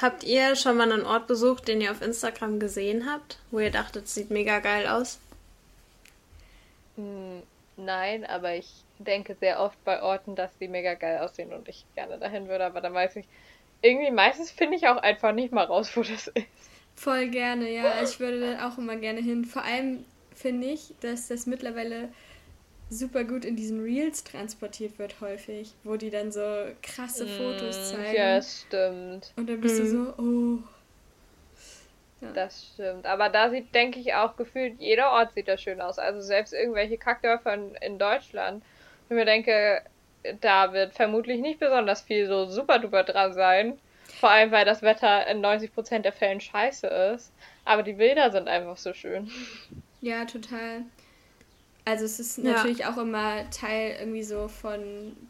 habt ihr schon mal einen Ort besucht, den ihr auf Instagram gesehen habt, wo ihr dachtet, es sieht mega geil aus? Hm, nein, aber ich denke sehr oft bei Orten, dass die mega geil aussehen und ich gerne dahin würde, aber dann weiß ich, irgendwie meistens finde ich auch einfach nicht mal raus, wo das ist. Voll gerne, ja. Ich würde da auch immer gerne hin. Vor allem finde ich, dass das mittlerweile super gut in diesen Reels transportiert wird häufig, wo die dann so krasse Fotos mm, zeigen. Ja, stimmt. Und dann bist mm. du so, oh. Ja. Das stimmt. Aber da sieht, denke ich, auch gefühlt jeder Ort sieht da schön aus. Also selbst irgendwelche Kackdörfer in, in Deutschland. Und mir denke, da wird vermutlich nicht besonders viel so super duper dran sein. Vor allem, weil das Wetter in 90% der Fällen scheiße ist. Aber die Bilder sind einfach so schön. Ja, total. Also es ist natürlich ja. auch immer Teil irgendwie so von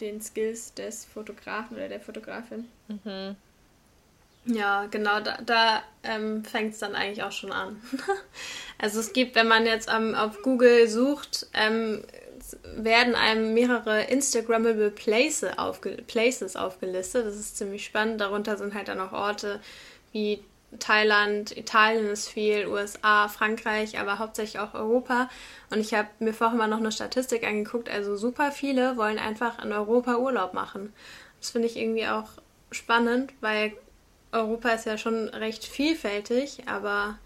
den Skills des Fotografen oder der Fotografin. Mhm. Ja, genau, da, da ähm, fängt es dann eigentlich auch schon an. also es gibt, wenn man jetzt ähm, auf Google sucht, ähm, werden einem mehrere Instagrammable Places, aufge Places aufgelistet. Das ist ziemlich spannend. Darunter sind halt dann auch Orte wie Thailand, Italien ist viel, USA, Frankreich, aber hauptsächlich auch Europa. Und ich habe mir vorher mal noch eine Statistik angeguckt. Also super viele wollen einfach in Europa Urlaub machen. Das finde ich irgendwie auch spannend, weil Europa ist ja schon recht vielfältig, aber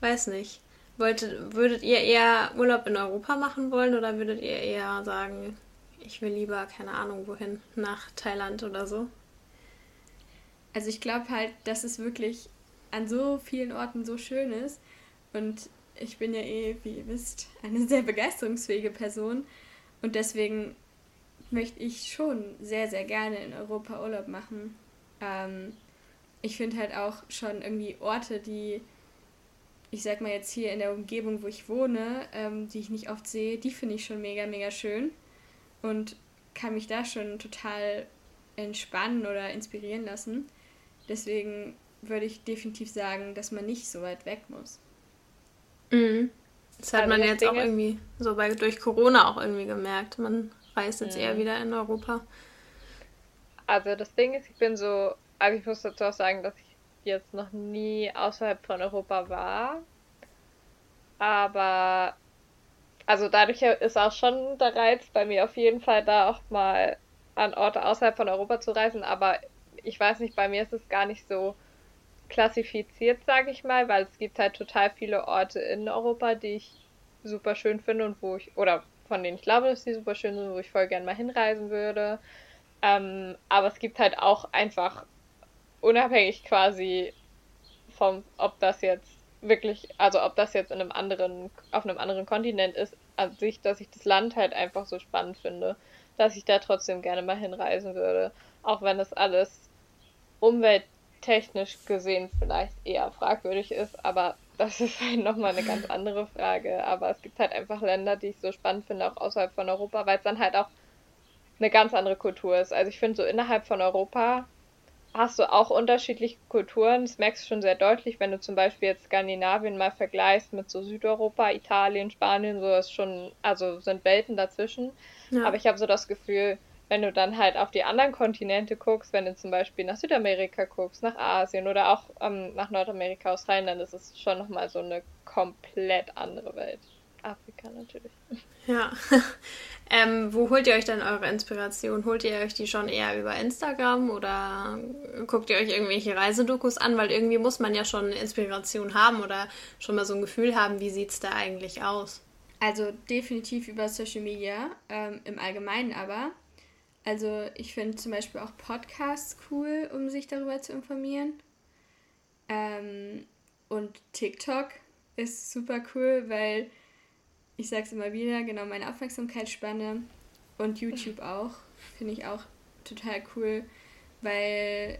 weiß nicht. Wolltet, würdet ihr eher Urlaub in Europa machen wollen oder würdet ihr eher sagen, ich will lieber, keine Ahnung, wohin, nach Thailand oder so? Also ich glaube halt, dass es wirklich an so vielen Orten so schön ist. Und ich bin ja eh, wie ihr wisst, eine sehr begeisterungsfähige Person. Und deswegen möchte ich schon sehr, sehr gerne in Europa Urlaub machen. Ähm, ich finde halt auch schon irgendwie Orte, die, ich sag mal jetzt hier in der Umgebung, wo ich wohne, ähm, die ich nicht oft sehe, die finde ich schon mega, mega schön. Und kann mich da schon total entspannen oder inspirieren lassen. Deswegen würde ich definitiv sagen, dass man nicht so weit weg muss. Mhm. Das hat also man jetzt Dinge, auch irgendwie so bei, durch Corona auch irgendwie gemerkt. Man reist jetzt mhm. eher wieder in Europa. Also das Ding ist, ich bin so, also ich muss dazu auch sagen, dass ich jetzt noch nie außerhalb von Europa war. Aber also dadurch ist auch schon der Reiz bei mir auf jeden Fall da auch mal an Orte außerhalb von Europa zu reisen. Aber ich weiß nicht, bei mir ist es gar nicht so klassifiziert, sage ich mal, weil es gibt halt total viele Orte in Europa, die ich super schön finde und wo ich, oder von denen ich glaube, dass die super schön sind, wo ich voll gern mal hinreisen würde. Ähm, aber es gibt halt auch einfach unabhängig quasi vom, ob das jetzt wirklich, also ob das jetzt in einem anderen, auf einem anderen Kontinent ist, an sich, dass ich das Land halt einfach so spannend finde, dass ich da trotzdem gerne mal hinreisen würde. Auch wenn das alles Umwelt technisch gesehen vielleicht eher fragwürdig ist, aber das ist halt nochmal eine ganz andere Frage. Aber es gibt halt einfach Länder, die ich so spannend finde, auch außerhalb von Europa, weil es dann halt auch eine ganz andere Kultur ist. Also ich finde, so innerhalb von Europa hast du auch unterschiedliche Kulturen. Das merkst du schon sehr deutlich, wenn du zum Beispiel jetzt Skandinavien mal vergleichst mit so Südeuropa, Italien, Spanien, so ist schon, also sind Welten dazwischen. Ja. Aber ich habe so das Gefühl, wenn du dann halt auf die anderen Kontinente guckst, wenn du zum Beispiel nach Südamerika guckst, nach Asien oder auch ähm, nach Nordamerika, Australien, dann ist es schon nochmal so eine komplett andere Welt. Afrika natürlich. Ja. ähm, wo holt ihr euch denn eure Inspiration? Holt ihr euch die schon eher über Instagram oder guckt ihr euch irgendwelche Reisedokus an? Weil irgendwie muss man ja schon eine Inspiration haben oder schon mal so ein Gefühl haben, wie sieht es da eigentlich aus? Also definitiv über Social Media, ähm, im Allgemeinen aber. Also ich finde zum Beispiel auch Podcasts cool, um sich darüber zu informieren. Ähm, und TikTok ist super cool, weil ich sage es immer wieder, genau meine Aufmerksamkeitsspanne und YouTube auch, finde ich auch total cool, weil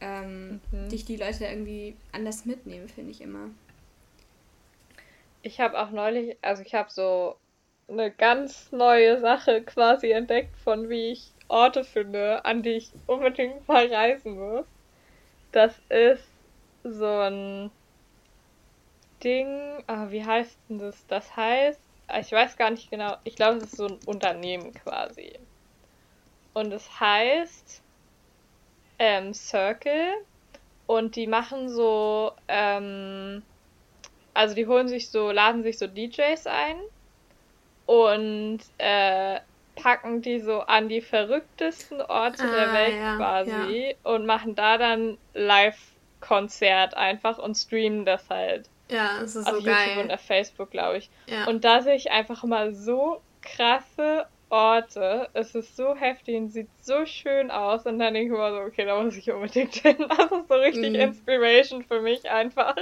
ähm, mhm. dich die Leute da irgendwie anders mitnehmen, finde ich immer. Ich habe auch neulich, also ich habe so eine ganz neue Sache quasi entdeckt, von wie ich Orte finde, an die ich unbedingt mal reisen muss. Das ist so ein Ding, ah, wie heißt denn das? Das heißt, ich weiß gar nicht genau, ich glaube, es ist so ein Unternehmen quasi. Und es heißt ähm, Circle und die machen so, ähm, also die holen sich so, laden sich so DJs ein und äh, packen die so an die verrücktesten Orte ah, der Welt ja, quasi ja. und machen da dann Live-Konzert einfach und streamen das halt. Ja, das ist auf so YouTube geil. und auf Facebook, glaube ich. Ja. Und da sehe ich einfach mal so krasse Orte. Es ist so heftig und sieht so schön aus. Und dann denke ich immer so, okay, da muss ich unbedingt hin. Das ist so richtig mhm. Inspiration für mich einfach.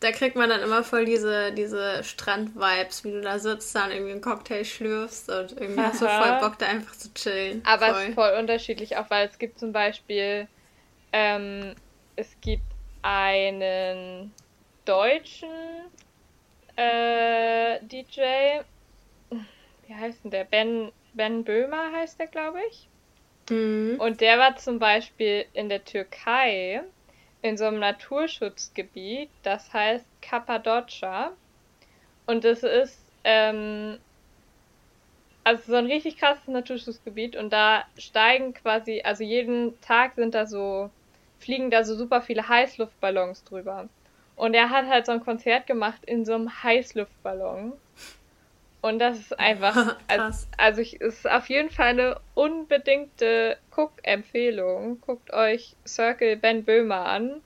Da kriegt man dann immer voll diese, diese Strand-Vibes, wie du da sitzt, dann irgendwie einen Cocktail schlürfst und irgendwie Aha. hast du voll Bock, da einfach zu chillen. Aber voll. es ist voll unterschiedlich, auch weil es gibt zum Beispiel, ähm, es gibt einen deutschen äh, DJ, wie heißt denn der? Ben, ben Böhmer heißt der, glaube ich. Mhm. Und der war zum Beispiel in der Türkei in so einem Naturschutzgebiet, das heißt Kappadocia. Und das ist ähm, also so ein richtig krasses Naturschutzgebiet und da steigen quasi, also jeden Tag sind da so, fliegen da so super viele Heißluftballons drüber. Und er hat halt so ein Konzert gemacht in so einem Heißluftballon. Und das ist einfach, also, also ich, es ist auf jeden Fall eine unbedingte Guck-Empfehlung. Guckt euch Circle Ben Böhmer an,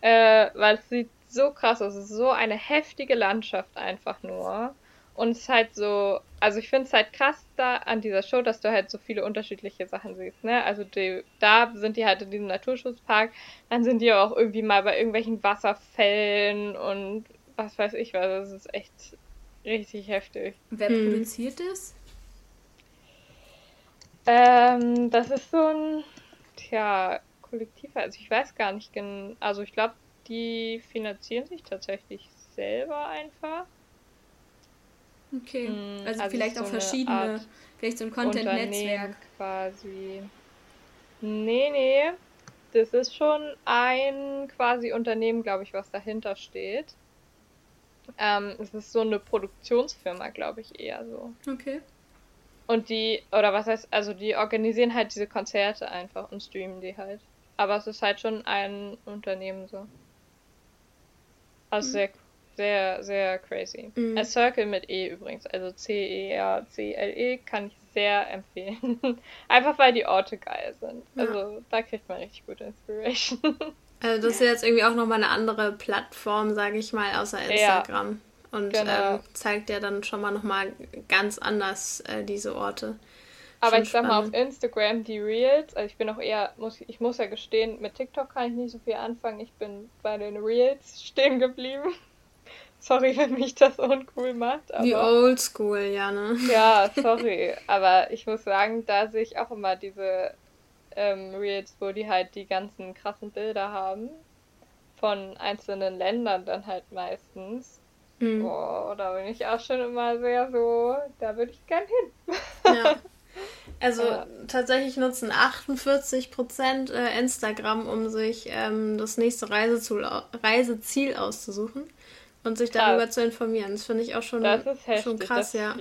äh, weil es sieht so krass aus. Es ist so eine heftige Landschaft einfach nur. Und es ist halt so, also ich finde es halt krass da an dieser Show, dass du halt so viele unterschiedliche Sachen siehst, ne? Also die, da sind die halt in diesem Naturschutzpark, dann sind die auch irgendwie mal bei irgendwelchen Wasserfällen und was weiß ich was. Das ist echt Richtig heftig. Wer hm. produziert das? Ähm, das ist so ein, tja, Kollektiv. Also ich weiß gar nicht genau. Also ich glaube, die finanzieren sich tatsächlich selber einfach. Okay. Hm, also, also, vielleicht auch so verschiedene, vielleicht so ein Content-Netzwerk. quasi. Nee, nee. Das ist schon ein quasi Unternehmen, glaube ich, was dahinter steht. Ähm, es ist so eine Produktionsfirma, glaube ich, eher so. Okay. Und die, oder was heißt, also die organisieren halt diese Konzerte einfach und streamen die halt. Aber es ist halt schon ein Unternehmen so. Also mhm. sehr, sehr, sehr crazy. Mhm. A Circle mit E übrigens, also C-E-R-C-L-E, -E, kann ich sehr empfehlen. Einfach weil die Orte geil sind. Ja. Also da kriegt man richtig gute Inspiration. Also das ist jetzt irgendwie auch nochmal eine andere Plattform, sage ich mal, außer Instagram. Ja, und genau. ähm, zeigt ja dann schon mal nochmal ganz anders äh, diese Orte. Aber schon ich sag mal auf Instagram die Reels, also ich bin auch eher, muss, ich muss ja gestehen, mit TikTok kann ich nicht so viel anfangen. Ich bin bei den Reels stehen geblieben. Sorry, wenn mich das uncool macht. Aber, Wie oldschool, ja, ne? Ja, sorry. aber ich muss sagen, da sehe ich auch immer diese ähm, Reels, wo die halt die ganzen krassen Bilder haben. Von einzelnen Ländern dann halt meistens. Mhm. Oh, da bin ich auch schon immer sehr so, da würde ich gern hin. Ja. Also ja. tatsächlich nutzen 48% äh, Instagram, um sich ähm, das nächste Reiseziel, Reiseziel auszusuchen und sich krass. darüber zu informieren. Das finde ich auch schon, heftig, schon krass, ja.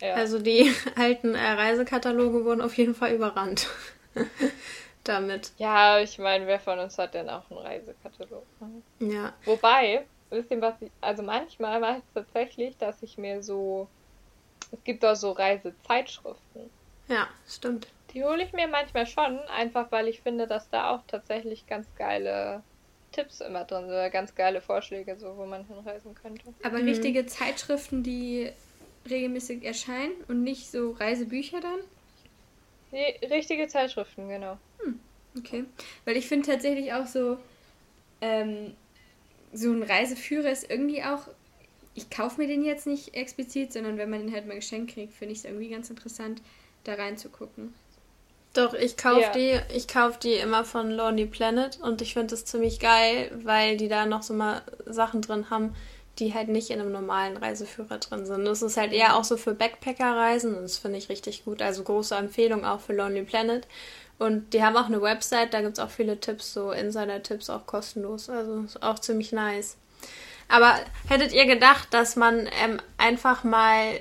ja. Also die alten äh, Reisekataloge wurden auf jeden Fall überrannt. damit. Ja, ich meine, wer von uns hat denn auch einen Reisekatalog? Ne? Ja. Wobei, wisst ihr was ich, also manchmal mache ich tatsächlich, dass ich mir so, es gibt auch so Reisezeitschriften. Ja, stimmt. Die hole ich mir manchmal schon, einfach weil ich finde, dass da auch tatsächlich ganz geile Tipps immer drin sind, oder ganz geile Vorschläge, so wo man hinreisen könnte. Aber mhm. richtige Zeitschriften, die regelmäßig erscheinen und nicht so Reisebücher dann? Nee, richtige Zeitschriften, genau. Hm, okay. Weil ich finde tatsächlich auch so, ähm, so ein Reiseführer ist irgendwie auch, ich kaufe mir den jetzt nicht explizit, sondern wenn man den halt mal geschenkt kriegt, finde ich es irgendwie ganz interessant, da reinzugucken. Doch, ich kaufe ja. die, ich kaufe die immer von Lonely Planet und ich finde das ziemlich geil, weil die da noch so mal Sachen drin haben, die halt nicht in einem normalen Reiseführer drin sind. Das ist halt eher auch so für Backpacker-Reisen und das finde ich richtig gut. Also große Empfehlung auch für Lonely Planet. Und die haben auch eine Website, da gibt es auch viele Tipps, so Insider-Tipps auch kostenlos. Also ist auch ziemlich nice. Aber hättet ihr gedacht, dass man ähm, einfach mal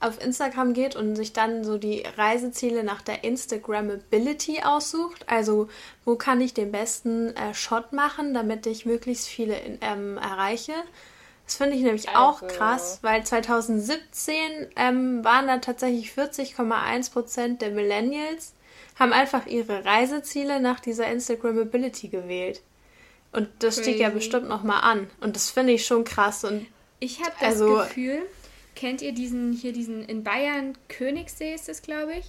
auf Instagram geht und sich dann so die Reiseziele nach der Instagrammability aussucht. Also wo kann ich den besten äh, Shot machen, damit ich möglichst viele in, ähm, erreiche. Das finde ich nämlich also. auch krass, weil 2017 ähm, waren da tatsächlich 40,1 Prozent der Millennials haben einfach ihre Reiseziele nach dieser Instagrammability gewählt. Und das Crazy. steht ja bestimmt nochmal an. Und das finde ich schon krass. Und ich habe das also, Gefühl, kennt ihr diesen hier diesen in Bayern Königssee ist das, glaube ich?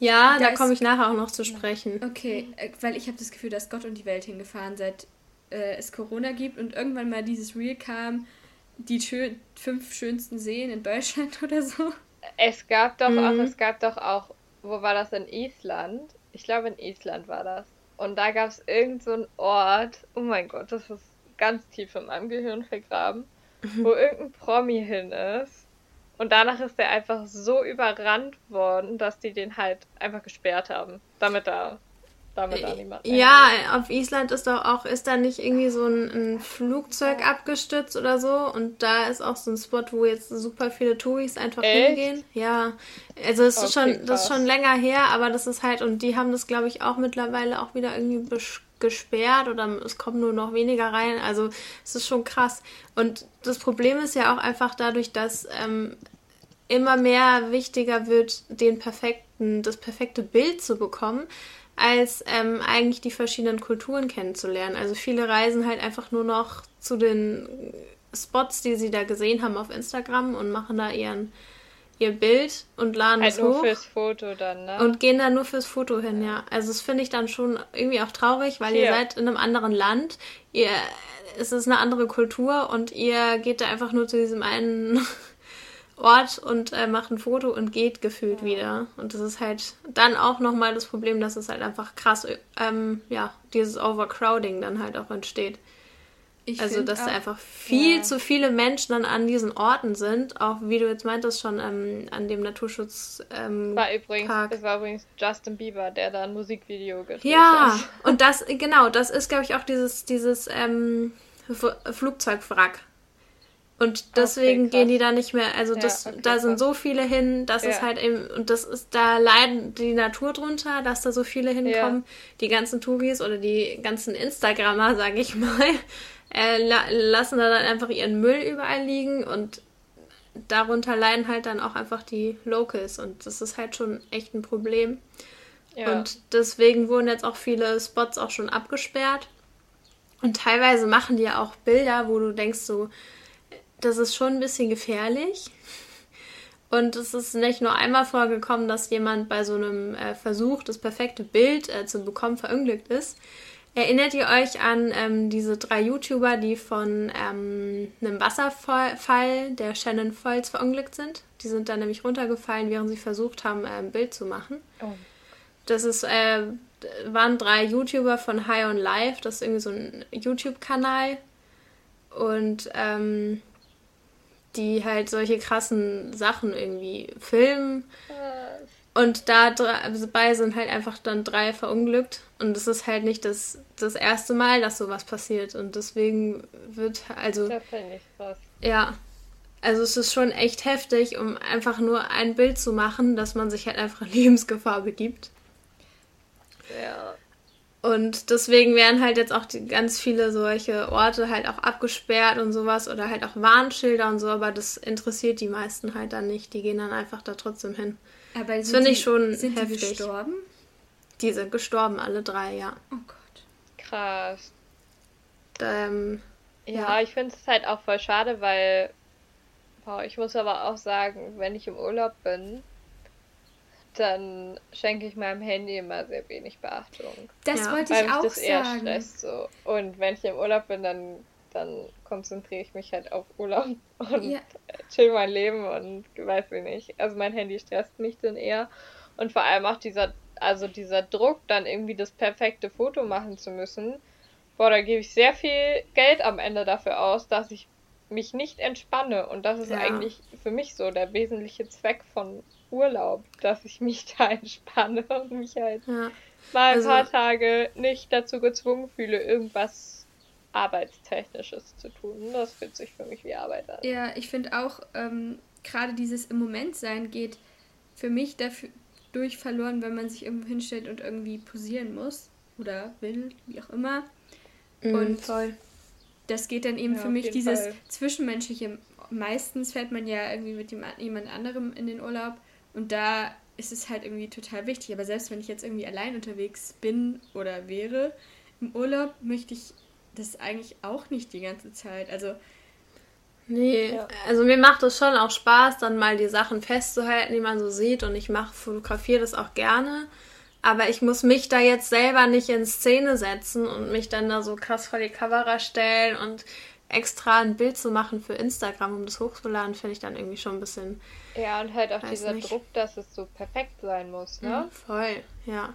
Ja, da, da komme ich nachher auch noch zu sprechen. Okay, äh, weil ich habe das Gefühl, dass Gott und die Welt hingefahren, seit äh, es Corona gibt und irgendwann mal dieses Reel kam, die schön, fünf schönsten Seen in Deutschland oder so. Es gab doch mhm. auch, es gab doch auch, wo war das in Island? Ich glaube in Island war das. Und da gab es irgendeinen so Ort, oh mein Gott, das ist ganz tief in meinem Gehirn vergraben. Wo irgendein Promi hin ist. Und danach ist der einfach so überrannt worden, dass die den halt einfach gesperrt haben, damit er damit da niemand. Ja, auf Island ist doch auch, ist da nicht irgendwie so ein, ein, Flugzeug abgestürzt oder so und da ist auch so ein Spot, wo jetzt super viele Touris einfach Echt? hingehen. Ja, also es ist okay, schon, das ist schon länger her, aber das ist halt, und die haben das glaube ich auch mittlerweile auch wieder irgendwie gesperrt oder es kommen nur noch weniger rein. Also es ist schon krass. Und das Problem ist ja auch einfach dadurch, dass ähm, immer mehr wichtiger wird, den perfekten, das perfekte Bild zu bekommen als ähm, eigentlich die verschiedenen Kulturen kennenzulernen. Also viele reisen halt einfach nur noch zu den Spots, die sie da gesehen haben auf Instagram und machen da ihren ihr Bild und laden halt es nur hoch. fürs Foto dann, ne? Und gehen da nur fürs Foto hin, ja. Also das finde ich dann schon irgendwie auch traurig, weil Hier. ihr seid in einem anderen Land, ihr es ist eine andere Kultur und ihr geht da einfach nur zu diesem einen Ort und äh, macht ein Foto und geht gefühlt ja. wieder. Und das ist halt dann auch nochmal das Problem, dass es halt einfach krass, ähm, ja, dieses Overcrowding dann halt auch entsteht. Ich also, dass auch, da einfach viel ja. zu viele Menschen dann an diesen Orten sind, auch wie du jetzt meintest, schon ähm, an dem Naturschutz. Ähm, war übrigens, es war übrigens Justin Bieber, der da ein Musikvideo gedreht ja, hat. Ja, und das, genau, das ist, glaube ich, auch dieses, dieses ähm, Flugzeugwrack und deswegen okay, gehen die da nicht mehr, also das, ja, okay, da sind so viele hin, dass ja. es halt eben, und das ist, da leiden die Natur drunter, dass da so viele hinkommen. Ja. Die ganzen Touris oder die ganzen Instagrammer, sag ich mal, äh, la lassen da dann einfach ihren Müll überall liegen und darunter leiden halt dann auch einfach die Locals und das ist halt schon echt ein Problem. Und deswegen wurden jetzt auch viele Spots auch schon abgesperrt. Und teilweise machen die ja auch Bilder, wo du denkst so, das ist schon ein bisschen gefährlich. Und es ist nicht nur einmal vorgekommen, dass jemand bei so einem äh, Versuch, das perfekte Bild äh, zu bekommen, verunglückt ist. Erinnert ihr euch an ähm, diese drei YouTuber, die von ähm, einem Wasserfall der Shannon Falls verunglückt sind? Die sind dann nämlich runtergefallen, während sie versucht haben, äh, ein Bild zu machen. Oh. Das ist, äh, waren drei YouTuber von High on Life, das ist irgendwie so ein YouTube-Kanal. Und ähm, die halt solche krassen Sachen irgendwie filmen. Und da dabei sind halt einfach dann drei verunglückt. Und es ist halt nicht das, das erste Mal, dass sowas passiert. Und deswegen wird, also. Das finde ich krass. Ja. Also es ist schon echt heftig, um einfach nur ein Bild zu machen, dass man sich halt einfach Lebensgefahr begibt. Ja. Und deswegen werden halt jetzt auch die, ganz viele solche Orte halt auch abgesperrt und sowas oder halt auch Warnschilder und so, aber das interessiert die meisten halt dann nicht. Die gehen dann einfach da trotzdem hin. Aber das finde ich schon sind heftig. Die gestorben? Die sind gestorben, alle drei, ja. Oh Gott. Krass. Ähm, ja, ja, ich finde es halt auch voll schade, weil boah, ich muss aber auch sagen, wenn ich im Urlaub bin, dann schenke ich meinem Handy immer sehr wenig Beachtung. Das ja, wollte ich auch das eher sagen. Stresst, so. Und wenn ich im Urlaub bin, dann, dann konzentriere ich mich halt auf Urlaub und ja. chill mein Leben und weiß ich nicht. Also mein Handy stresst mich dann eher. Und vor allem auch dieser, also dieser Druck, dann irgendwie das perfekte Foto machen zu müssen. Boah, da gebe ich sehr viel Geld am Ende dafür aus, dass ich mich nicht entspanne. Und das ist ja. eigentlich für mich so der wesentliche Zweck von Urlaub, dass ich mich da entspanne und mich halt ja. mal ein also, paar Tage nicht dazu gezwungen fühle, irgendwas Arbeitstechnisches zu tun. Das fühlt sich für mich wie Arbeit an. Ja, ich finde auch, ähm, gerade dieses im Moment sein geht für mich dadurch verloren, wenn man sich irgendwo hinstellt und irgendwie posieren muss oder will, wie auch immer. Mm, und voll. das geht dann eben ja, für mich dieses Fall. Zwischenmenschliche. Meistens fährt man ja irgendwie mit jemand anderem in den Urlaub und da ist es halt irgendwie total wichtig. Aber selbst wenn ich jetzt irgendwie allein unterwegs bin oder wäre im Urlaub, möchte ich das eigentlich auch nicht die ganze Zeit. Also Nee, ja. also mir macht es schon auch Spaß, dann mal die Sachen festzuhalten, die man so sieht. Und ich mache, fotografiere das auch gerne. Aber ich muss mich da jetzt selber nicht in Szene setzen und mich dann da so krass vor die Kamera stellen und extra ein Bild zu machen für Instagram, um das hochzuladen, finde ich dann irgendwie schon ein bisschen. Ja, und halt auch dieser nicht. Druck, dass es so perfekt sein muss, ne? Mhm, voll, ja.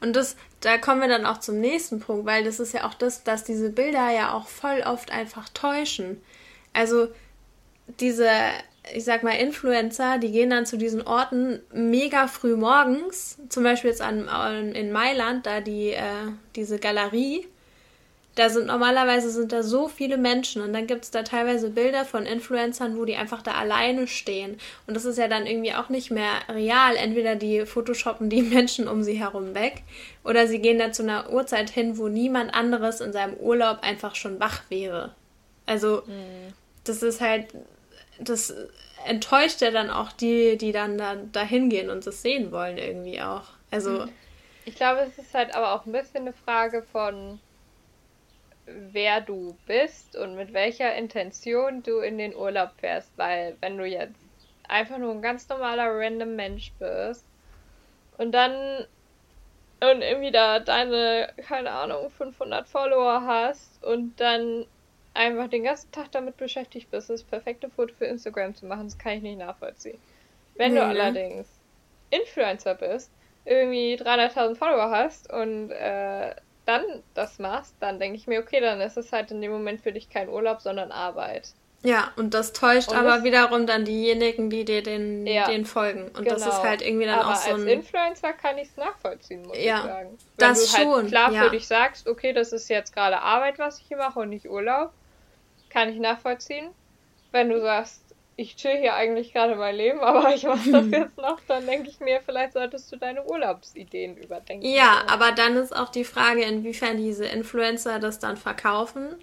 Und das, da kommen wir dann auch zum nächsten Punkt, weil das ist ja auch das, dass diese Bilder ja auch voll oft einfach täuschen. Also diese, ich sag mal, Influencer, die gehen dann zu diesen Orten mega früh morgens, zum Beispiel jetzt an, in Mailand, da die, äh, diese Galerie, da sind normalerweise sind da so viele Menschen und dann gibt es da teilweise Bilder von Influencern, wo die einfach da alleine stehen. Und das ist ja dann irgendwie auch nicht mehr real. Entweder die photoshoppen die Menschen um sie herum weg oder sie gehen da zu einer Uhrzeit hin, wo niemand anderes in seinem Urlaub einfach schon wach wäre. Also, mhm. das ist halt, das enttäuscht ja dann auch die, die dann da, da hingehen und das sehen wollen irgendwie auch. Also. Ich glaube, es ist halt aber auch ein bisschen eine Frage von wer du bist und mit welcher Intention du in den Urlaub fährst, weil wenn du jetzt einfach nur ein ganz normaler random Mensch bist und dann und irgendwie da deine, keine Ahnung, 500 Follower hast und dann einfach den ganzen Tag damit beschäftigt bist, das perfekte Foto für Instagram zu machen, das kann ich nicht nachvollziehen. Wenn nee, du allerdings Influencer bist, irgendwie 300.000 Follower hast und äh, dann das machst, dann denke ich mir, okay, dann ist es halt in dem Moment für dich kein Urlaub, sondern Arbeit. Ja, und das täuscht und aber das, wiederum dann diejenigen, die dir den, ja, den folgen. Und genau. das ist halt irgendwie dann aber auch so ein. Als Influencer kann ich es nachvollziehen, muss ja, ich sagen. Wenn das du halt schon. klar ja. für dich sagst, okay, das ist jetzt gerade Arbeit, was ich hier mache und nicht Urlaub, kann ich nachvollziehen. Wenn du sagst, ich chill hier eigentlich gerade mein Leben, aber ich mache das jetzt noch, dann denke ich mir, vielleicht solltest du deine Urlaubsideen überdenken. Ja, aber dann ist auch die Frage, inwiefern diese Influencer das dann verkaufen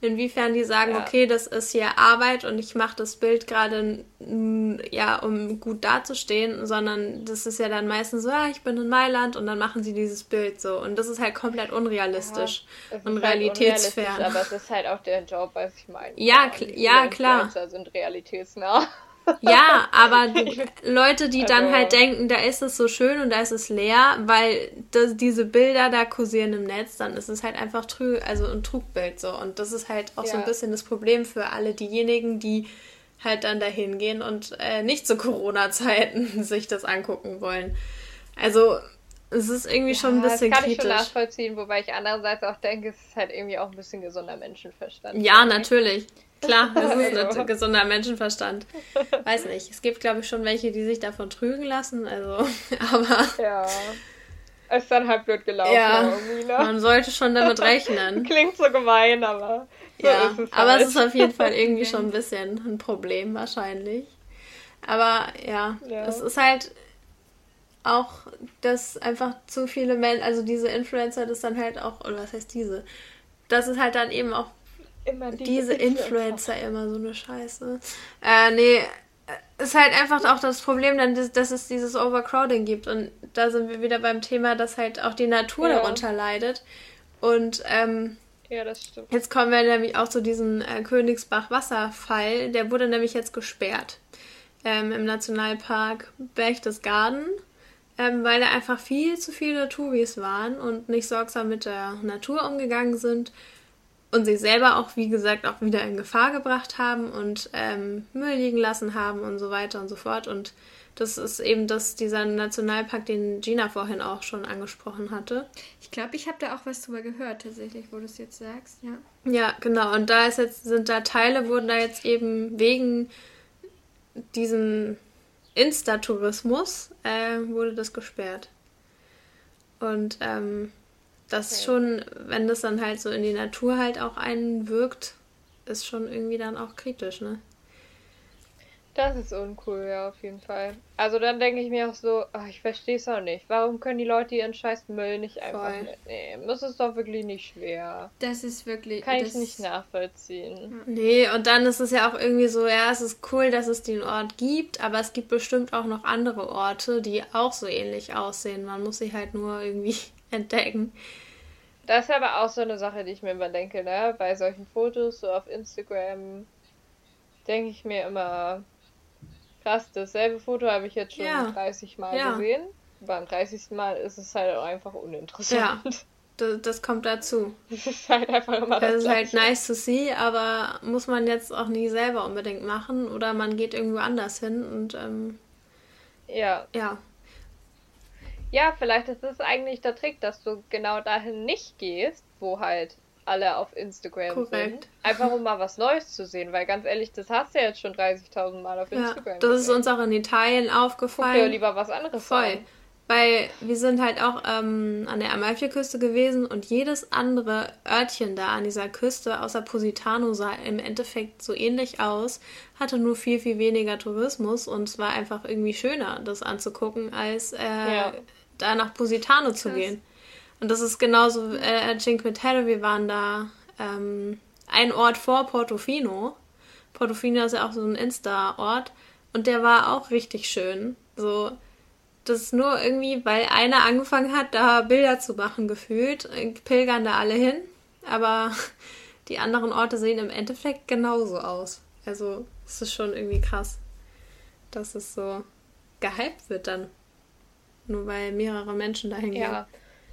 Inwiefern die sagen, ja. okay, das ist hier Arbeit und ich mache das Bild gerade, ja, um gut dazustehen, sondern das ist ja dann meistens so, ja, ich bin in Mailand und dann machen sie dieses Bild so. Und das ist halt komplett unrealistisch ja, und halt realitätsfern. Aber es ist halt auch der Job, was ich meine. Ja, ja, ja klar. sind realitätsnah. Ja, aber Leute, die dann halt denken, da ist es so schön und da ist es leer, weil das, diese Bilder da kursieren im Netz, dann ist es halt einfach trü also ein Trugbild so. Und das ist halt auch ja. so ein bisschen das Problem für alle diejenigen, die halt dann dahin gehen und äh, nicht zu Corona-Zeiten sich das angucken wollen. Also es ist irgendwie ja, schon ein bisschen das kann kritisch. ich schon nachvollziehen, wobei ich andererseits auch denke, es ist halt irgendwie auch ein bisschen gesunder Menschenverstand. Ja, natürlich. Klar, das ist ein gesunder Menschenverstand. Weiß nicht. Es gibt, glaube ich, schon welche, die sich davon trügen lassen. Also, aber. Ja. Ist dann halt blöd gelaufen. Ja, ne? man sollte schon damit rechnen. Klingt so gemein, aber. So ja, es aber halt. es ist auf jeden Fall irgendwie schon ein bisschen ein Problem, wahrscheinlich. Aber ja, ja. es ist halt auch, dass einfach zu viele Menschen, also diese Influencer, das dann halt auch, oder was heißt diese, dass es halt dann eben auch immer die diese Influencer immer so eine Scheiße. Äh, nee, ist halt einfach auch das Problem dann, dass, dass, es dieses Overcrowding gibt. Und da sind wir wieder beim Thema, dass halt auch die Natur ja. darunter leidet. Und ähm, ja, das stimmt. Jetzt kommen wir nämlich auch zu diesem äh, Königsbach-Wasserfall. Der wurde nämlich jetzt gesperrt ähm, im Nationalpark Berchtesgaden, ähm, weil da einfach viel zu viele Touris waren und nicht sorgsam mit der Natur umgegangen sind und sich selber auch, wie gesagt, auch wieder in Gefahr gebracht haben und ähm, Müll liegen lassen haben und so weiter und so fort. Und das ist eben das, dieser Nationalpark, den Gina vorhin auch schon angesprochen hatte. Ich glaube, ich habe da auch was drüber gehört, tatsächlich, wo du es jetzt sagst, ja. Ja, genau. Und da ist jetzt, sind da Teile, wurden da jetzt eben wegen diesem Insta-Tourismus äh, wurde das gesperrt. Und ähm, das okay. schon, wenn das dann halt so in die Natur halt auch einwirkt, ist schon irgendwie dann auch kritisch, ne? Das ist uncool, ja, auf jeden Fall. Also dann denke ich mir auch so, ach, ich verstehe es auch nicht. Warum können die Leute ihren scheiß Müll nicht einfach Voll. mitnehmen? Das ist doch wirklich nicht schwer. Das ist wirklich... Kann ich nicht nachvollziehen. Nee, und dann ist es ja auch irgendwie so, ja, es ist cool, dass es den Ort gibt, aber es gibt bestimmt auch noch andere Orte, die auch so ähnlich aussehen. Man muss sie halt nur irgendwie entdecken. Das ist aber auch so eine Sache, die ich mir immer denke, ne? Bei solchen Fotos, so auf Instagram, denke ich mir immer, krass, dasselbe Foto habe ich jetzt schon ja. 30 Mal ja. gesehen. Beim 30. Mal ist es halt auch einfach uninteressant. Ja, das, das kommt dazu. Das ist halt einfach immer das, das ist halt nice to see, aber muss man jetzt auch nie selber unbedingt machen oder man geht irgendwo anders hin und ähm, ja. Ja. Ja, vielleicht ist das eigentlich der Trick, dass du genau dahin nicht gehst, wo halt alle auf Instagram Korrekt. sind. Einfach um mal was Neues zu sehen, weil ganz ehrlich, das hast du ja jetzt schon 30.000 Mal auf Instagram. Ja, das gesehen. ist uns auch in Italien aufgefallen. Guck dir lieber was anderes Voll. An. Weil wir sind halt auch ähm, an der Amalfi-Küste gewesen und jedes andere Örtchen da an dieser Küste, außer Positano, sah im Endeffekt so ähnlich aus, hatte nur viel, viel weniger Tourismus und es war einfach irgendwie schöner, das anzugucken, als äh, ja. Da nach Positano zu Krass. gehen. Und das ist genauso äh, Cinque Terre, wir waren da ähm, ein Ort vor Portofino. Portofino ist ja auch so ein Insta-Ort und der war auch richtig schön. So, das ist nur irgendwie, weil einer angefangen hat, da Bilder zu machen, gefühlt, pilgern da alle hin. Aber die anderen Orte sehen im Endeffekt genauso aus. Also, es ist schon irgendwie krass, dass es so gehypt wird dann. Nur weil mehrere Menschen dahin gehen. Ja,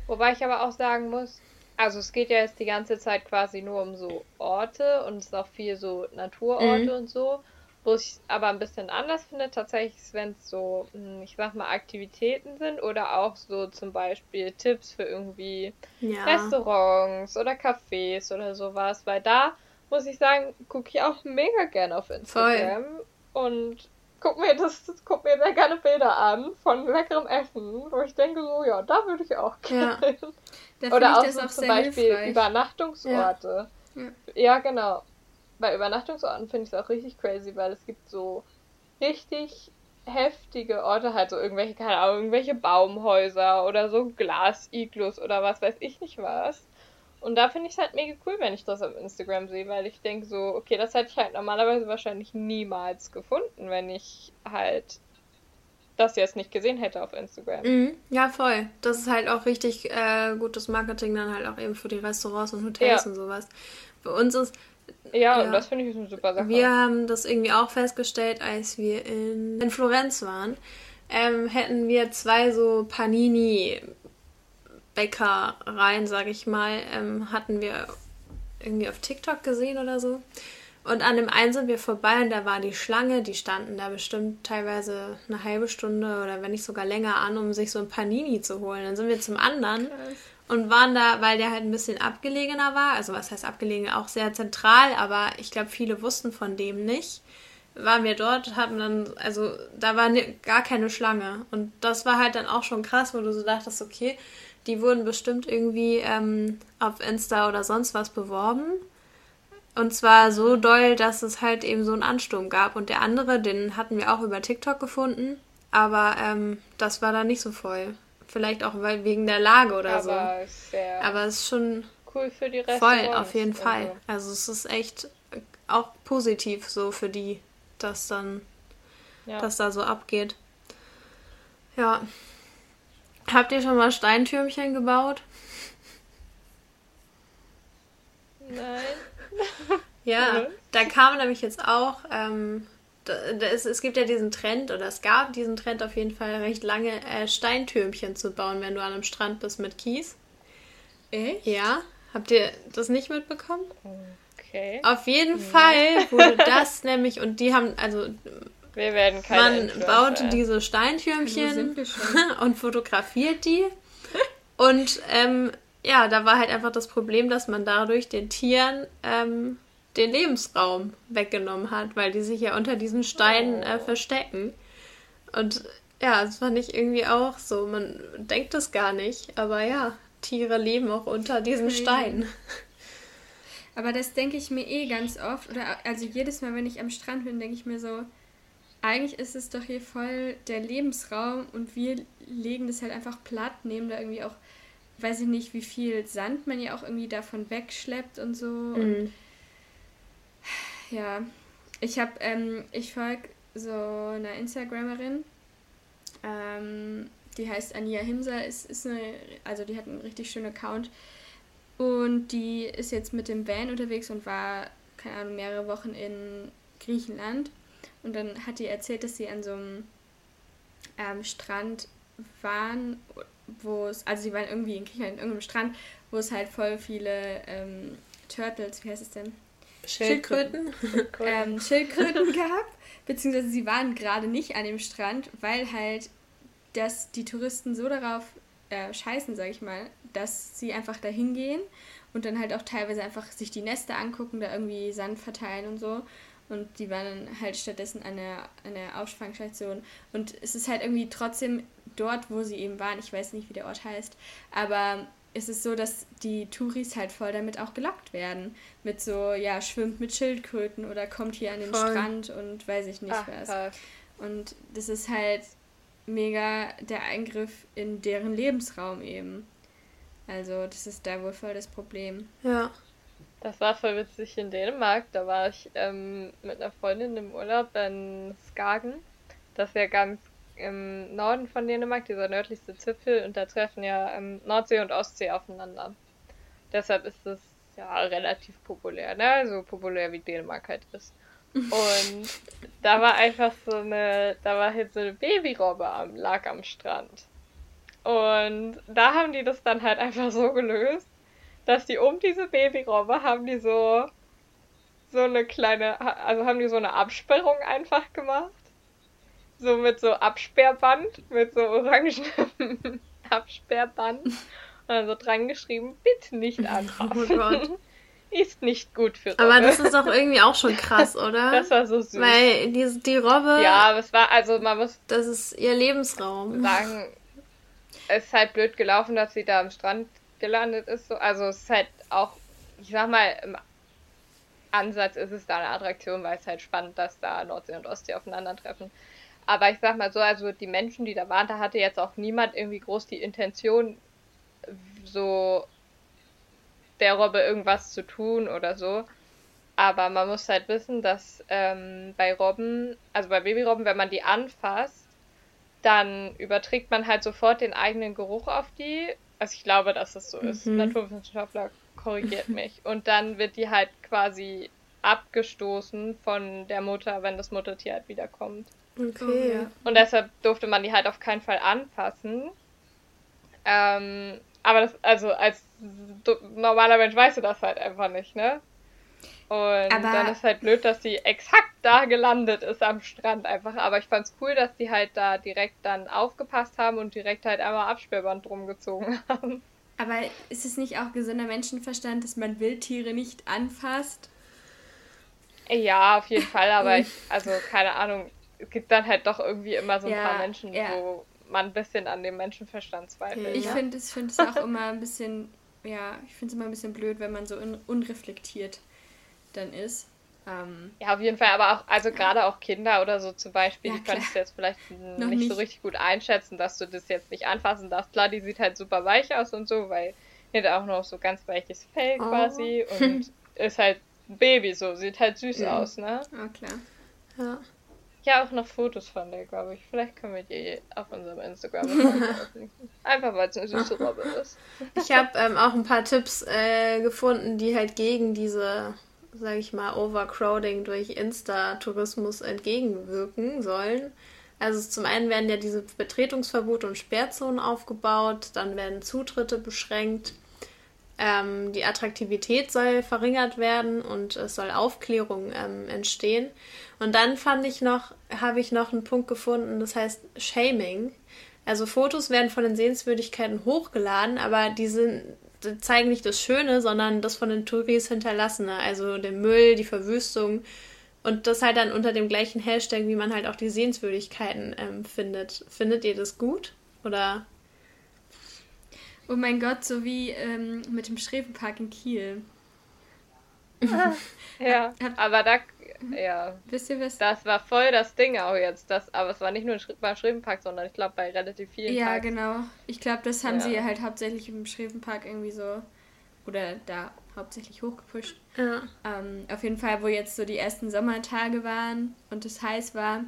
Wobei ich aber auch sagen muss, also es geht ja jetzt die ganze Zeit quasi nur um so Orte und es ist auch viel so Naturorte mhm. und so. Wo ich aber ein bisschen anders finde, tatsächlich, wenn es so, hm, ich sag mal, Aktivitäten sind oder auch so zum Beispiel Tipps für irgendwie ja. Restaurants oder Cafés oder sowas, weil da muss ich sagen, gucke ich auch mega gerne auf Instagram. Voll. Und guck mir das, das guck mir sehr gerne Bilder an von leckerem Essen, wo ich denke so, ja, da würde ich auch gerne. Ja. Oder auch, so auch zum Beispiel hilfreich. Übernachtungsorte. Ja. ja. ja, genau. Bei Übernachtungsorten finde ich es auch richtig crazy, weil es gibt so richtig heftige Orte, halt so irgendwelche, keine Ahnung, irgendwelche Baumhäuser oder so Glasiglus oder was weiß ich nicht was. Und da finde ich es halt mega cool, wenn ich das auf Instagram sehe, weil ich denke so, okay, das hätte ich halt normalerweise wahrscheinlich niemals gefunden, wenn ich halt das jetzt nicht gesehen hätte auf Instagram. Mhm. Ja, voll. Das ist halt auch richtig äh, gutes Marketing dann halt auch eben für die Restaurants und Hotels ja. und sowas. Für uns ist. Ja, ja und das finde ich eine super Sache. Wir haben das irgendwie auch festgestellt, als wir in, in Florenz waren. Ähm, hätten wir zwei so Panini Bäckereien, sage ich mal, ähm, hatten wir irgendwie auf TikTok gesehen oder so. Und an dem einen sind wir vorbei und da war die Schlange, die standen da bestimmt teilweise eine halbe Stunde oder wenn nicht sogar länger an, um sich so ein Panini zu holen. Dann sind wir zum anderen und waren da, weil der halt ein bisschen abgelegener war, also was heißt abgelegen, auch sehr zentral, aber ich glaube, viele wussten von dem nicht. Waren wir dort, hatten dann, also da war ne, gar keine Schlange. Und das war halt dann auch schon krass, wo du so dachtest, okay, die wurden bestimmt irgendwie ähm, auf Insta oder sonst was beworben. Und zwar so doll, dass es halt eben so einen Ansturm gab. Und der andere, den hatten wir auch über TikTok gefunden. Aber ähm, das war da nicht so voll. Vielleicht auch weil, wegen der Lage oder aber so. aber es ist schon cool für die Restaurants. Voll, auf jeden Fall. Also. also es ist echt auch positiv so für die, dass dann, ja. dass da so abgeht. Ja, Habt ihr schon mal Steintürmchen gebaut? Nein. ja, da kam nämlich jetzt auch, ähm, da, da ist, es gibt ja diesen Trend, oder es gab diesen Trend auf jeden Fall recht lange, äh, Steintürmchen zu bauen, wenn du an einem Strand bist mit Kies. Echt? Ja. Habt ihr das nicht mitbekommen? Okay. Auf jeden Fall wurde das nämlich, und die haben, also wir werden keine Man baut diese Steintürmchen und fotografiert die. Und ähm, ja, da war halt einfach das Problem, dass man dadurch den Tieren ähm, den Lebensraum weggenommen hat, weil die sich ja unter diesen Steinen äh, oh. verstecken. Und ja, das fand ich irgendwie auch so. Man denkt das gar nicht, aber ja, Tiere leben auch unter diesen Steinen. Aber das denke ich mir eh ganz oft. Oder also jedes Mal, wenn ich am Strand bin, denke ich mir so, eigentlich ist es doch hier voll der Lebensraum und wir legen das halt einfach platt, nehmen da irgendwie auch, weiß ich nicht, wie viel Sand man ja auch irgendwie davon wegschleppt und so. Mhm. Und ja, ich habe, ähm, ich folge so einer Instagramerin, ähm, die heißt Ania Himser, ist, ist eine, also die hat einen richtig schönen Account und die ist jetzt mit dem Van unterwegs und war, keine Ahnung, mehrere Wochen in Griechenland und dann hat die erzählt, dass sie an so einem ähm, Strand waren, wo es, also sie waren irgendwie in Griechenland, in irgendeinem Strand, wo es halt voll viele ähm, Turtles, wie heißt es denn? Schildkröten. Schildkröten, ähm, Schildkröten gab, beziehungsweise sie waren gerade nicht an dem Strand, weil halt dass die Touristen so darauf äh, scheißen, sag ich mal, dass sie einfach da hingehen und dann halt auch teilweise einfach sich die Nester angucken, da irgendwie Sand verteilen und so. Und die waren dann halt stattdessen an der, an Auffangstation. Und es ist halt irgendwie trotzdem dort, wo sie eben waren. Ich weiß nicht, wie der Ort heißt. Aber es ist so, dass die Touris halt voll damit auch gelockt werden. Mit so, ja, schwimmt mit Schildkröten oder kommt hier an den voll. Strand und weiß ich nicht Ach, was. Voll. Und das ist halt mega der Eingriff in deren Lebensraum eben. Also, das ist da wohl voll das Problem. Ja. Das war voll witzig in Dänemark. Da war ich ähm, mit einer Freundin im Urlaub in Skagen. Das ist ja ganz im Norden von Dänemark, dieser nördlichste Zipfel, und da treffen ja ähm, Nordsee und Ostsee aufeinander. Deshalb ist es ja relativ populär, ne? So populär wie Dänemark halt ist. Und da war einfach so eine, da war halt so eine Babyrobbe am, lag am Strand. Und da haben die das dann halt einfach so gelöst, dass die um diese Babyrobbe haben die so, so eine kleine, also haben die so eine Absperrung einfach gemacht so mit so Absperrband, mit so orangenem Absperrband. Und dann so dran geschrieben, bitte nicht anfassen. Oh. Ist nicht gut für Robbe. Aber das ist doch irgendwie auch schon krass, oder? Das war so süß. Weil die, die Robbe. Ja, es war, also man muss. Das ist ihr Lebensraum. Sagen, es ist halt blöd gelaufen, dass sie da am Strand gelandet ist. Also es ist halt auch, ich sag mal, im Ansatz ist es da eine Attraktion, weil es halt spannend, dass da Nordsee und Ostsee aufeinandertreffen. Aber ich sag mal so, also die Menschen, die da waren, da hatte jetzt auch niemand irgendwie groß die Intention, so der Robbe irgendwas zu tun oder so. Aber man muss halt wissen, dass ähm, bei Robben, also bei Babyrobben, wenn man die anfasst, dann überträgt man halt sofort den eigenen Geruch auf die. Also ich glaube, dass es so ist. Mhm. Naturwissenschaftler korrigiert mich. Und dann wird die halt quasi abgestoßen von der Mutter, wenn das Muttertier halt wiederkommt. Okay. Und deshalb durfte man die halt auf keinen Fall anfassen. Ähm, aber das, also als normaler Mensch weißt du das halt einfach nicht, ne? Und aber dann ist halt blöd, dass sie exakt da gelandet ist am Strand einfach. Aber ich fand's cool, dass die halt da direkt dann aufgepasst haben und direkt halt einmal Absperrband drum gezogen haben. Aber ist es nicht auch gesunder Menschenverstand, dass man Wildtiere nicht anfasst? Ja, auf jeden Fall, aber ich, also keine Ahnung, es gibt dann halt doch irgendwie immer so ein ja, paar Menschen, ja. wo man ein bisschen an dem Menschenverstand zweifelt. Ich ne? finde es, find auch immer ein bisschen, ja, ich finde es immer ein bisschen blöd, wenn man so un unreflektiert dann ist. Ähm, ja, auf jeden Fall, aber auch, also gerade auch Kinder oder so zum Beispiel, ja, die kannst du jetzt vielleicht nicht, nicht, so richtig gut einschätzen, dass du das jetzt nicht anfassen darfst. Klar, die sieht halt super weich aus und so, weil die hat auch noch so ganz weiches Fell oh. quasi und ist halt ein Baby so, sieht halt süß ja. aus, ne? Ah, klar. Ja ja auch noch Fotos von der, glaube ich. Vielleicht können wir die auf unserem Instagram Einfach weil es eine süße Robbe ist. Ich habe ähm, auch ein paar Tipps äh, gefunden, die halt gegen diese, sage ich mal, Overcrowding durch Insta-Tourismus entgegenwirken sollen. Also zum einen werden ja diese Betretungsverbote und Sperrzonen aufgebaut, dann werden Zutritte beschränkt ähm, die Attraktivität soll verringert werden und es soll Aufklärung ähm, entstehen. Und dann fand ich noch, habe ich noch einen Punkt gefunden, das heißt Shaming. Also Fotos werden von den Sehenswürdigkeiten hochgeladen, aber die sind, zeigen nicht das Schöne, sondern das von den Touris hinterlassene, also den Müll, die Verwüstung und das halt dann unter dem gleichen Hashtag, wie man halt auch die Sehenswürdigkeiten ähm, findet. Findet ihr das gut oder Oh mein Gott, so wie ähm, mit dem Schrevenpark in Kiel. ja, aber da, Ja. Wisst ihr was? Das war voll das Ding auch jetzt. Das, aber es war nicht nur beim Schrevenpark, sondern ich glaube bei relativ vielen Ja, Parks. genau. Ich glaube, das haben ja. sie halt hauptsächlich im Schrevenpark irgendwie so. Oder da hauptsächlich hochgepusht. Ja. Ähm, auf jeden Fall, wo jetzt so die ersten Sommertage waren und es heiß war,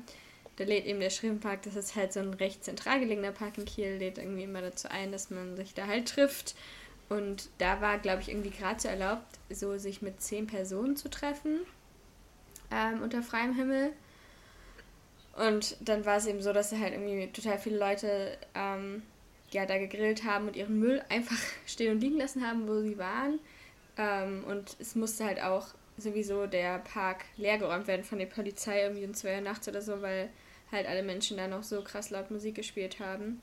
da lädt eben der Schrevenpark, das ist halt so ein recht zentral gelegener Park in Kiel, lädt irgendwie immer dazu ein, dass man sich da halt trifft. Und da war, glaube ich, irgendwie gerade so erlaubt, so sich mit zehn Personen zu treffen ähm, unter freiem Himmel. Und dann war es eben so, dass halt irgendwie total viele Leute ähm, ja, da gegrillt haben und ihren Müll einfach stehen und liegen lassen haben, wo sie waren. Ähm, und es musste halt auch sowieso der Park leergeräumt werden von der Polizei irgendwie um zwei Uhr nachts oder so, weil halt alle Menschen da noch so krass laut Musik gespielt haben.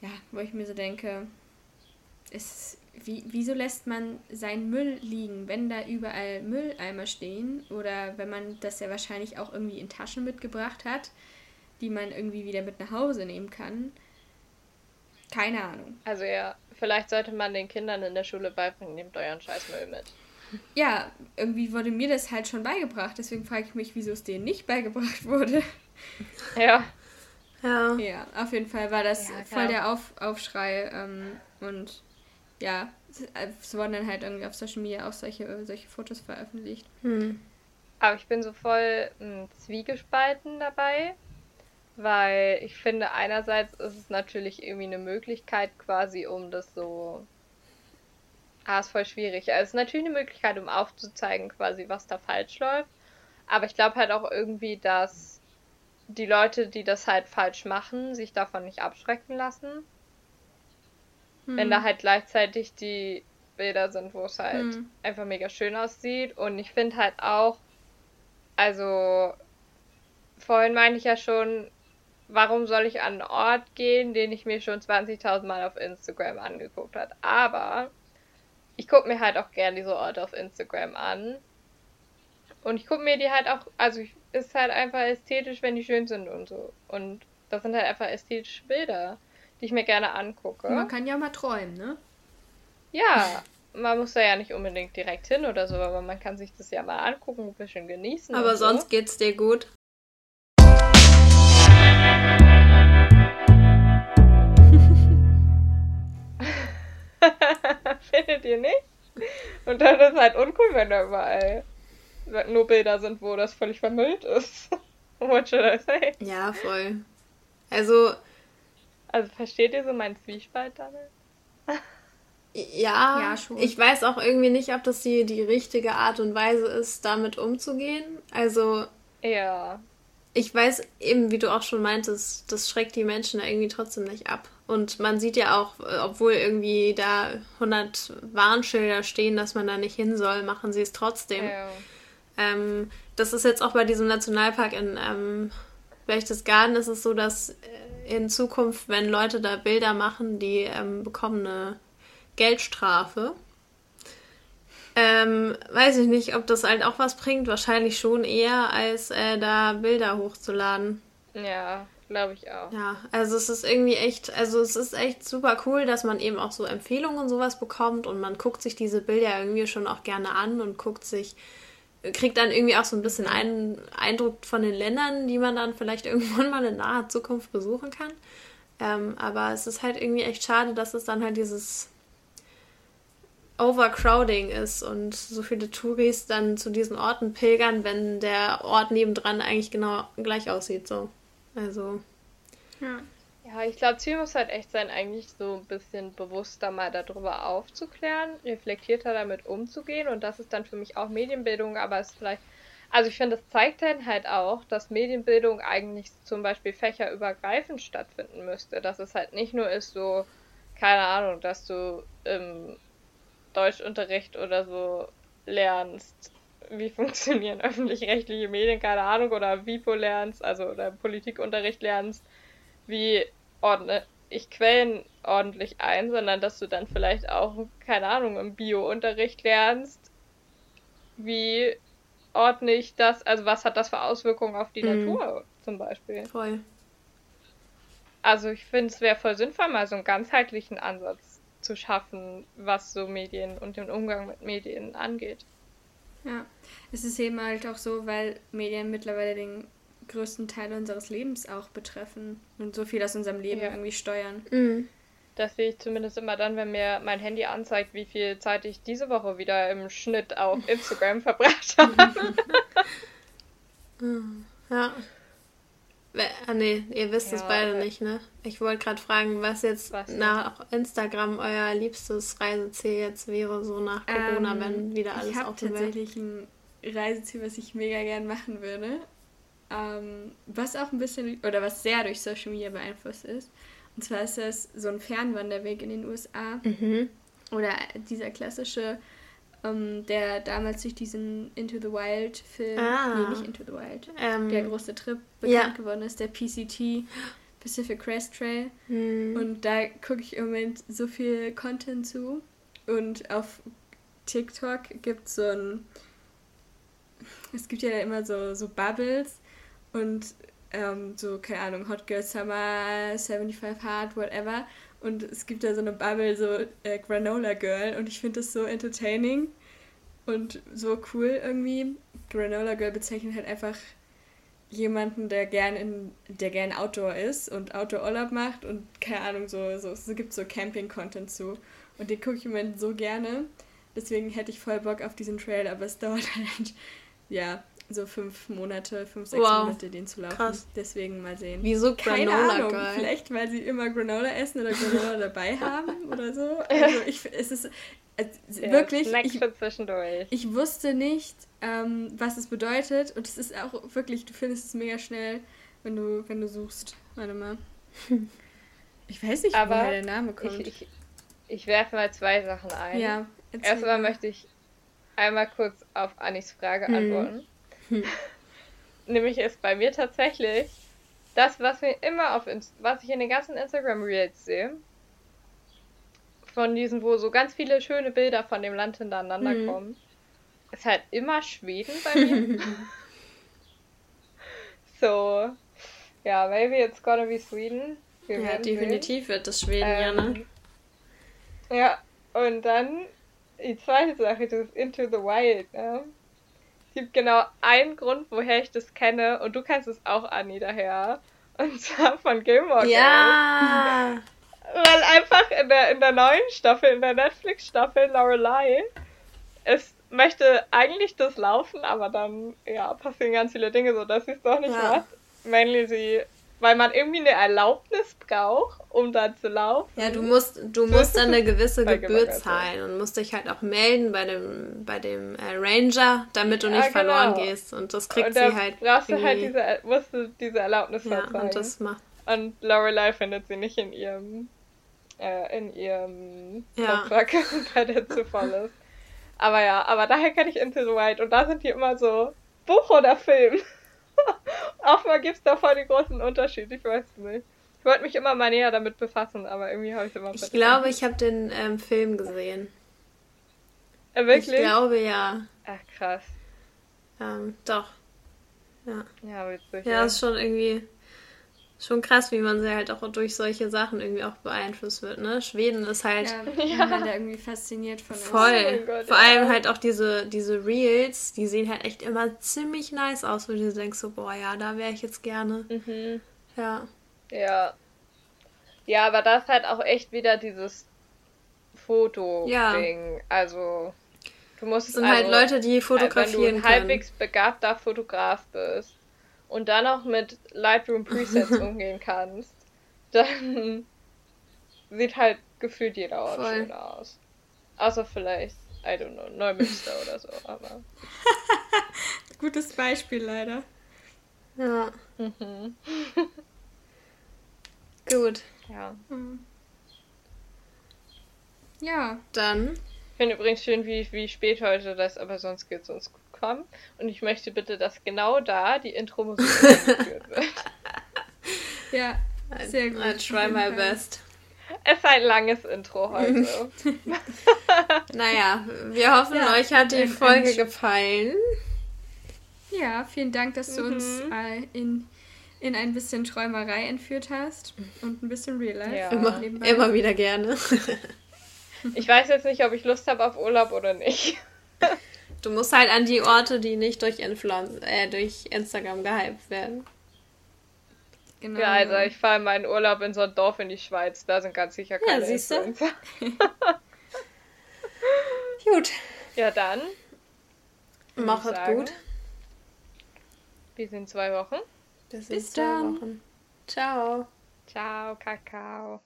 Ja, wo ich mir so denke, ist, wie, wieso lässt man seinen Müll liegen, wenn da überall Mülleimer stehen oder wenn man das ja wahrscheinlich auch irgendwie in Taschen mitgebracht hat, die man irgendwie wieder mit nach Hause nehmen kann? Keine Ahnung. Also ja, vielleicht sollte man den Kindern in der Schule beibringen, nehmt euren Scheißmüll mit. Ja, irgendwie wurde mir das halt schon beigebracht, deswegen frage ich mich, wieso es denen nicht beigebracht wurde. Ja. Ja. Ja, auf jeden Fall war das ja, voll der Auf Aufschrei ähm, und ja, es wurden dann halt irgendwie auf Social Media auch solche, solche Fotos veröffentlicht. Hm. Aber ich bin so voll mh, hm, zwiegespalten dabei, weil ich finde, einerseits ist es natürlich irgendwie eine Möglichkeit quasi, um das so. Ah, ist voll schwierig. Also, es ist natürlich eine Möglichkeit, um aufzuzeigen, quasi, was da falsch läuft. Aber ich glaube halt auch irgendwie, dass die Leute, die das halt falsch machen, sich davon nicht abschrecken lassen. Hm. Wenn da halt gleichzeitig die Bilder sind, wo es halt hm. einfach mega schön aussieht. Und ich finde halt auch, also vorhin meinte ich ja schon, warum soll ich an einen Ort gehen, den ich mir schon 20.000 Mal auf Instagram angeguckt habe. Aber ich gucke mir halt auch gerne diese Orte auf Instagram an. Und ich gucke mir die halt auch, also ist halt einfach ästhetisch, wenn die schön sind und so. Und das sind halt einfach ästhetische Bilder die ich mir gerne angucke. Man kann ja mal träumen, ne? Ja, man muss da ja nicht unbedingt direkt hin oder so, aber man kann sich das ja mal angucken, ein bisschen genießen. Aber sonst so. geht's dir gut. Findet ihr nicht? Und dann ist es halt uncool, wenn da überall nur Bilder sind, wo das völlig vermüllt ist. What should I say? Ja, voll. Also, also versteht ihr so meinen Zwiespalt damit? Ja, ja schon. ich weiß auch irgendwie nicht, ob das die, die richtige Art und Weise ist, damit umzugehen. Also. Ja. Ich weiß eben, wie du auch schon meintest, das schreckt die Menschen irgendwie trotzdem nicht ab. Und man sieht ja auch, obwohl irgendwie da 100 Warnschilder stehen, dass man da nicht hin soll, machen sie es trotzdem. Ja. Ähm, das ist jetzt auch bei diesem Nationalpark in ähm, Berchtesgaden ist es so, dass in Zukunft, wenn Leute da Bilder machen, die ähm, bekommen eine Geldstrafe. Ähm, weiß ich nicht, ob das halt auch was bringt. Wahrscheinlich schon eher, als äh, da Bilder hochzuladen. Ja, glaube ich auch. Ja, also es ist irgendwie echt, also es ist echt super cool, dass man eben auch so Empfehlungen und sowas bekommt und man guckt sich diese Bilder irgendwie schon auch gerne an und guckt sich kriegt dann irgendwie auch so ein bisschen einen Eindruck von den Ländern, die man dann vielleicht irgendwann mal in naher Zukunft besuchen kann. Ähm, aber es ist halt irgendwie echt schade, dass es dann halt dieses Overcrowding ist und so viele Touris dann zu diesen Orten pilgern, wenn der Ort nebendran eigentlich genau gleich aussieht. So. Also. Ja. Ja, ich glaube, Ziel muss halt echt sein, eigentlich so ein bisschen bewusster mal darüber aufzuklären, reflektierter damit umzugehen. Und das ist dann für mich auch Medienbildung, aber es vielleicht, also ich finde, das zeigt dann halt auch, dass Medienbildung eigentlich zum Beispiel fächerübergreifend stattfinden müsste, dass es halt nicht nur ist so, keine Ahnung, dass du im Deutschunterricht oder so lernst, wie funktionieren öffentlich-rechtliche Medien, keine Ahnung, oder WIPO lernst, also oder Politikunterricht lernst, wie ordne ich Quellen ordentlich ein, sondern dass du dann vielleicht auch, keine Ahnung, im Bio-Unterricht lernst, wie ordne ich das, also was hat das für Auswirkungen auf die mhm. Natur zum Beispiel. Voll. Also ich finde, es wäre voll sinnvoll, mal so einen ganzheitlichen Ansatz zu schaffen, was so Medien und den Umgang mit Medien angeht. Ja, es ist eben halt auch so, weil Medien mittlerweile den größten Teil unseres Lebens auch betreffen und so viel aus unserem Leben ja. irgendwie steuern. Mhm. Das sehe ich zumindest immer dann, wenn mir mein Handy anzeigt, wie viel Zeit ich diese Woche wieder im Schnitt auf Instagram verbracht habe. ja. Ah, nee, ihr wisst ja, es beide okay. nicht, ne? Ich wollte gerade fragen, was jetzt was nach Instagram euer liebstes Reiseziel jetzt wäre, so nach Corona, ähm, wenn wieder alles offen wäre. Ich habe tatsächlich ein Reiseziel, was ich mega gern machen würde. Ähm, was auch ein bisschen, oder was sehr durch Social Media beeinflusst ist. Und zwar ist das so ein Fernwanderweg in den USA. Mhm. Oder dieser klassische, ähm, der damals durch diesen Into the Wild Film, ah. nee, nicht Into the Wild, ähm, der große Trip bekannt ja. geworden ist, der PCT, Pacific Crest Trail. Mhm. Und da gucke ich im Moment so viel Content zu. Und auf TikTok gibt es so ein, es gibt ja immer so, so Bubbles und ähm, so, keine Ahnung, Hot Girl Summer, 75 Hard, whatever. Und es gibt da so eine Bubble, so äh, Granola Girl. Und ich finde das so entertaining und so cool irgendwie. Granola Girl bezeichnet halt einfach jemanden, der gern in, der gern Outdoor ist und Outdoor-Urlaub macht und keine Ahnung, so, so, es gibt so Camping-Content zu. Und den gucke ich Moment so gerne. Deswegen hätte ich voll Bock auf diesen Trail, aber es dauert halt, ja, so fünf Monate, fünf, sechs wow. Monate den zu laufen. Krass. Deswegen mal sehen. Wieso Keine Granola Ahnung. Geil. Vielleicht, weil sie immer Granola essen oder Granola dabei haben oder so. Also ich, es ist also ja, wirklich. Ich, zwischendurch. ich wusste nicht, ähm, was es bedeutet und es ist auch wirklich, du findest es mega schnell, wenn du, wenn du suchst. Warte mal. Ich weiß nicht, Aber woher der Name kommt. Ich, ich, ich werfe mal zwei Sachen ein. Ja, Erstmal möchte ich einmal kurz auf Annis Frage hm. antworten. Hm. Nämlich ist bei mir tatsächlich das, was mir immer auf was ich in den ganzen Instagram Reels sehe, von diesen, wo so ganz viele schöne Bilder von dem Land hintereinander mhm. kommen, ist halt immer Schweden bei mir. so, ja, maybe it's gonna be Sweden. Wir ja, definitiv sehen. wird das Schweden, ähm, ja, ne? Ja, und dann die zweite Sache, das ist Into the Wild, ne? Gibt genau einen Grund, woher ich das kenne und du kennst es auch, Anni, daher. Und zwar von Gilmore Girls. Ja! Weil einfach in der, in der neuen Staffel, in der Netflix-Staffel Lorelei, es möchte eigentlich das laufen, aber dann, ja, passieren ganz viele Dinge, so dass sie es doch nicht ja. macht. Mainly sie weil man irgendwie eine Erlaubnis braucht, um da zu laufen. Ja, du musst, du musst dann eine gewisse Gebühr zahlen und musst dich halt auch melden bei dem, bei dem äh, Ranger, damit du nicht ja, genau. verloren gehst. Und das kriegt und sie halt. Brauchst du halt diese, musst du diese Erlaubnis ja, verzeigen. Und das macht. Und Lorelei findet sie nicht in ihrem, äh, in ihrem ja. Vertrag, weil der zu voll ist. Aber ja, aber daher kenne ich Into the Wild und da sind die immer so Buch oder Film. Oftmal gibt es da voll den großen Unterschied, ich weiß nicht. Ich wollte mich immer mal näher damit befassen, aber irgendwie habe ich es immer Ich glaube, ich habe den ähm, Film gesehen. Äh, wirklich? Ich glaube, ja. Ach, krass. Ähm, doch. Ja. Ja, witzig. Ja, ja, ist schon irgendwie schon krass, wie man sie halt auch durch solche Sachen irgendwie auch beeinflusst wird, ne? Schweden ist halt. Ja, ja. man da irgendwie fasziniert von Voll. Oh Gott, Vor ja. allem halt auch diese, diese Reels, die sehen halt echt immer ziemlich nice aus, wo du denkst so, boah, ja, da wäre ich jetzt gerne. Mhm. Ja. Ja. Ja, aber das ist halt auch echt wieder dieses Foto-Ding. Ja. Also. Du musst. Das sind halt also, halt Leute, die fotografieren wenn du ein halbwegs begabter Fotograf bist und dann auch mit Lightroom Presets umgehen kannst, dann sieht halt gefühlt jeder Ort Voll. schön aus. Außer vielleicht, I don't know, Neumünster oder so, aber. Gutes Beispiel leider. Ja. Mhm. Gut. Ja. Mhm. Ja. Dann. Ich finde übrigens schön, wie, wie spät heute das, aber sonst geht es uns gut kommen. Und ich möchte bitte, dass genau da die Intro-Musik eingeführt wird. Ja, sehr gut. I try my best. Es ist ein langes Intro heute. naja, wir hoffen, ja, euch hat die Folge gefallen. Ja, vielen Dank, dass du mhm. uns äh, in, in ein bisschen Träumerei entführt hast und ein bisschen Real Life. Ja. Immer, immer wieder gerne. ich weiß jetzt nicht, ob ich Lust habe auf Urlaub oder nicht. Du musst halt an die Orte, die nicht durch, Influencer, äh, durch Instagram gehypt werden. Genau. Ja, also ich fahre meinen Urlaub in so ein Dorf in die Schweiz. Da sind ganz sicher keine ja, siehst Influencer. Gut. Ja, dann. Mach es gut. Bis in zwei Wochen. Bis in Bis zwei dann. Wochen. Ciao. Ciao, Kakao.